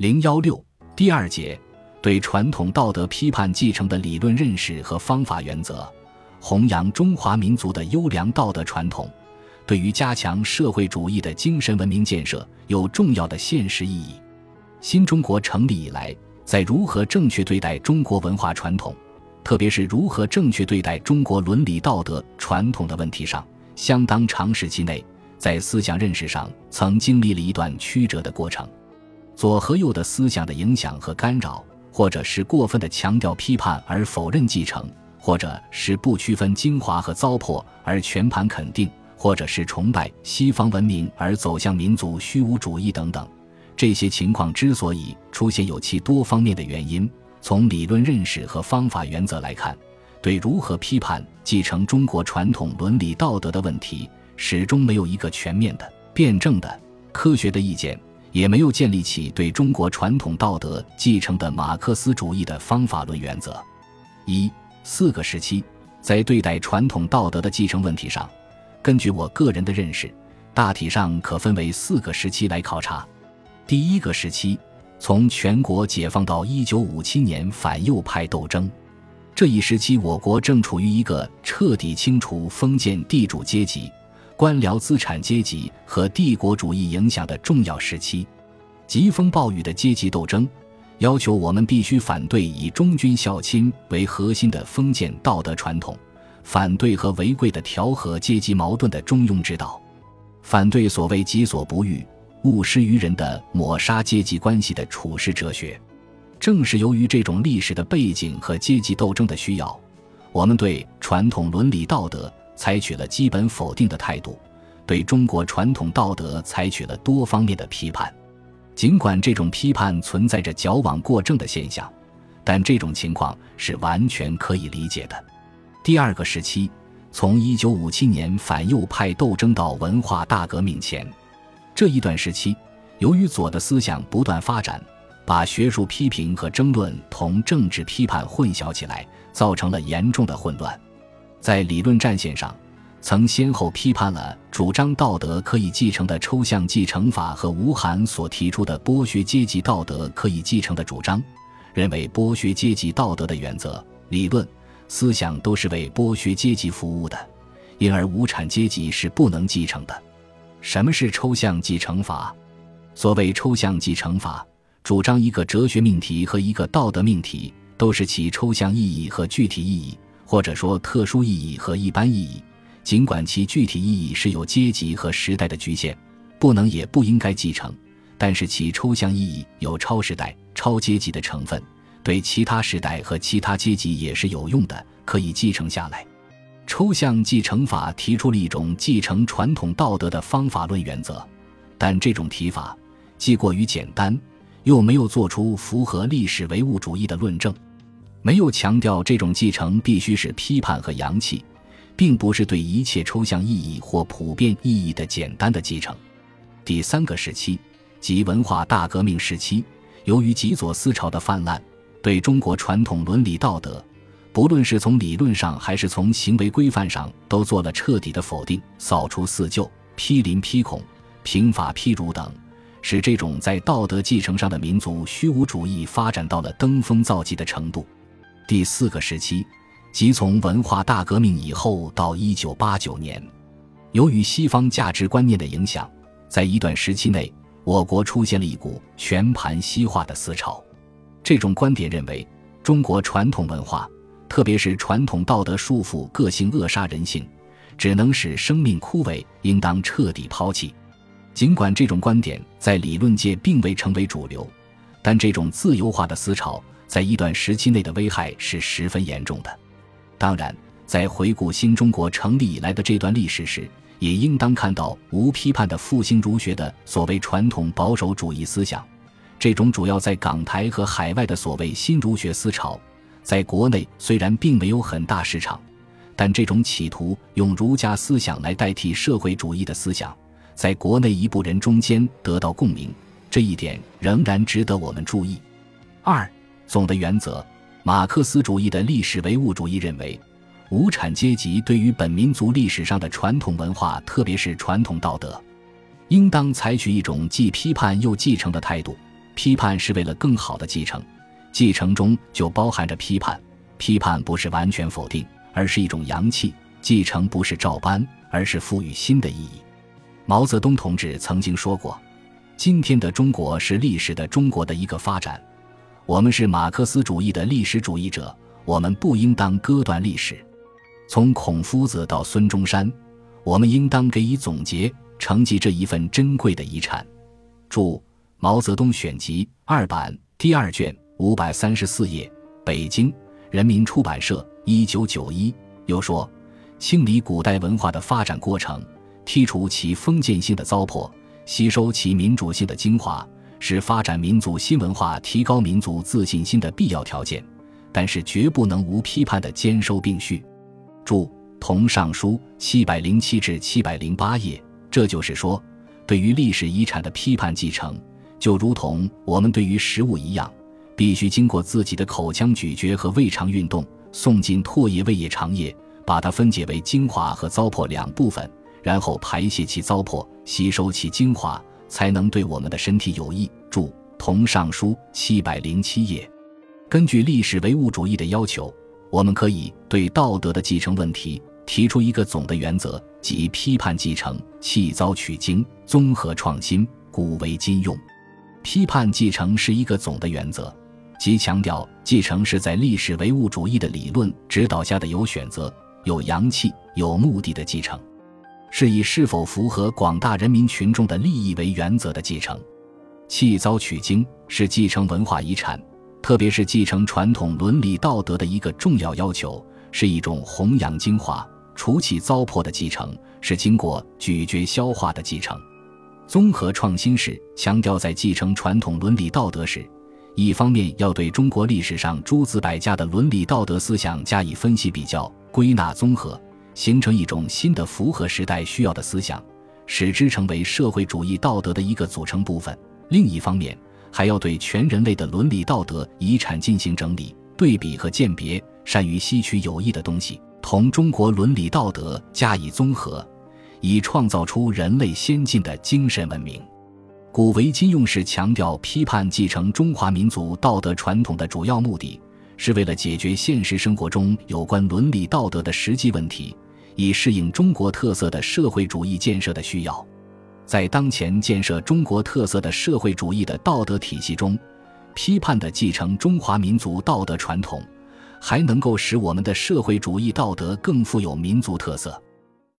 零幺六第二节对传统道德批判继承的理论认识和方法原则，弘扬中华民族的优良道德传统，对于加强社会主义的精神文明建设有重要的现实意义。新中国成立以来，在如何正确对待中国文化传统，特别是如何正确对待中国伦理道德传统的问题上，相当长时期内，在思想认识上曾经历了一段曲折的过程。左和右的思想的影响和干扰，或者是过分的强调批判而否认继承，或者是不区分精华和糟粕而全盘肯定，或者是崇拜西方文明而走向民族虚无主义等等，这些情况之所以出现，有其多方面的原因。从理论认识和方法原则来看，对如何批判继承中国传统伦理道德的问题，始终没有一个全面的、辩证的、科学的意见。也没有建立起对中国传统道德继承的马克思主义的方法论原则。一四个时期，在对待传统道德的继承问题上，根据我个人的认识，大体上可分为四个时期来考察。第一个时期，从全国解放到一九五七年反右派斗争，这一时期我国正处于一个彻底清除封建地主阶级。官僚资产阶级和帝国主义影响的重要时期，疾风暴雨的阶级斗争，要求我们必须反对以忠君孝亲为核心的封建道德传统，反对和违规的调和阶级矛盾的中庸之道，反对所谓己所不欲，勿施于人的抹杀阶级关系的处世哲学。正是由于这种历史的背景和阶级斗争的需要，我们对传统伦理道德。采取了基本否定的态度，对中国传统道德采取了多方面的批判。尽管这种批判存在着矫枉过正的现象，但这种情况是完全可以理解的。第二个时期，从1957年反右派斗争到文化大革命前，这一段时期，由于左的思想不断发展，把学术批评和争论同政治批判混淆起来，造成了严重的混乱。在理论战线上，曾先后批判了主张道德可以继承的抽象继承法和吴晗所提出的剥削阶级道德可以继承的主张，认为剥削阶级道德的原则、理论、思想都是为剥削阶级服务的，因而无产阶级是不能继承的。什么是抽象继承法？所谓抽象继承法，主张一个哲学命题和一个道德命题都是其抽象意义和具体意义。或者说特殊意义和一般意义，尽管其具体意义是有阶级和时代的局限，不能也不应该继承，但是其抽象意义有超时代、超阶级的成分，对其他时代和其他阶级也是有用的，可以继承下来。抽象继承法提出了一种继承传统道德的方法论原则，但这种提法既过于简单，又没有做出符合历史唯物主义的论证。没有强调这种继承必须是批判和洋气，并不是对一切抽象意义或普遍意义的简单的继承。第三个时期即文化大革命时期，由于极左思潮的泛滥，对中国传统伦理道德，不论是从理论上还是从行为规范上，都做了彻底的否定，扫除四旧，批林批孔，平法批儒等，使这种在道德继承上的民族虚无主义发展到了登峰造极的程度。第四个时期，即从文化大革命以后到一九八九年，由于西方价值观念的影响，在一段时期内，我国出现了一股全盘西化的思潮。这种观点认为，中国传统文化，特别是传统道德束缚个性、扼杀人性，只能使生命枯萎，应当彻底抛弃。尽管这种观点在理论界并未成为主流，但这种自由化的思潮。在一段时期内的危害是十分严重的。当然，在回顾新中国成立以来的这段历史时，也应当看到无批判的复兴儒学的所谓传统保守主义思想。这种主要在港台和海外的所谓新儒学思潮，在国内虽然并没有很大市场，但这种企图用儒家思想来代替社会主义的思想，在国内一部人中间得到共鸣，这一点仍然值得我们注意。二。总的原则，马克思主义的历史唯物主义认为，无产阶级对于本民族历史上的传统文化，特别是传统道德，应当采取一种既批判又继承的态度。批判是为了更好的继承，继承中就包含着批判。批判不是完全否定，而是一种阳气；继承不是照搬，而是赋予新的意义。毛泽东同志曾经说过：“今天的中国是历史的中国的一个发展。我们是马克思主义的历史主义者，我们不应当割断历史。从孔夫子到孙中山，我们应当给予总结，承继这一份珍贵的遗产。”注《毛泽东选集》二版第二卷五百三十四页，北京。人民出版社，一九九一。又说，清理古代文化的发展过程，剔除其封建性的糟粕，吸收其民主性的精华，是发展民族新文化、提高民族自信心的必要条件。但是，绝不能无批判的兼收并蓄。注《同尚书》七百零七至七百零八页。这就是说，对于历史遗产的批判继承，就如同我们对于食物一样。必须经过自己的口腔咀嚼和胃肠运动，送进唾液、胃液、肠液，把它分解为精华和糟粕两部分，然后排泄其糟粕，吸收其精华，才能对我们的身体有益。注《同尚书》七百零七页。根据历史唯物主义的要求，我们可以对道德的继承问题提出一个总的原则，即批判继承，弃糟取精，综合创新，古为今用。批判继承是一个总的原则。即强调继承是在历史唯物主义的理论指导下的有选择、有阳气、有目的的继承，是以是否符合广大人民群众的利益为原则的继承。弃糟取精是继承文化遗产，特别是继承传统伦理道德的一个重要要求，是一种弘扬精华、除弃糟粕的继承，是经过咀嚼消化的继承。综合创新是强调在继承传统伦理道德时。一方面要对中国历史上诸子百家的伦理道德思想加以分析比较、归纳综合，形成一种新的符合时代需要的思想，使之成为社会主义道德的一个组成部分；另一方面，还要对全人类的伦理道德遗产进行整理、对比和鉴别，善于吸取有益的东西，同中国伦理道德加以综合，以创造出人类先进的精神文明。古为今用是强调批判继承中华民族道德传统的主要目的，是为了解决现实生活中有关伦理道德的实际问题，以适应中国特色的社会主义建设的需要。在当前建设中国特色的社会主义的道德体系中，批判地继承中华民族道德传统，还能够使我们的社会主义道德更富有民族特色。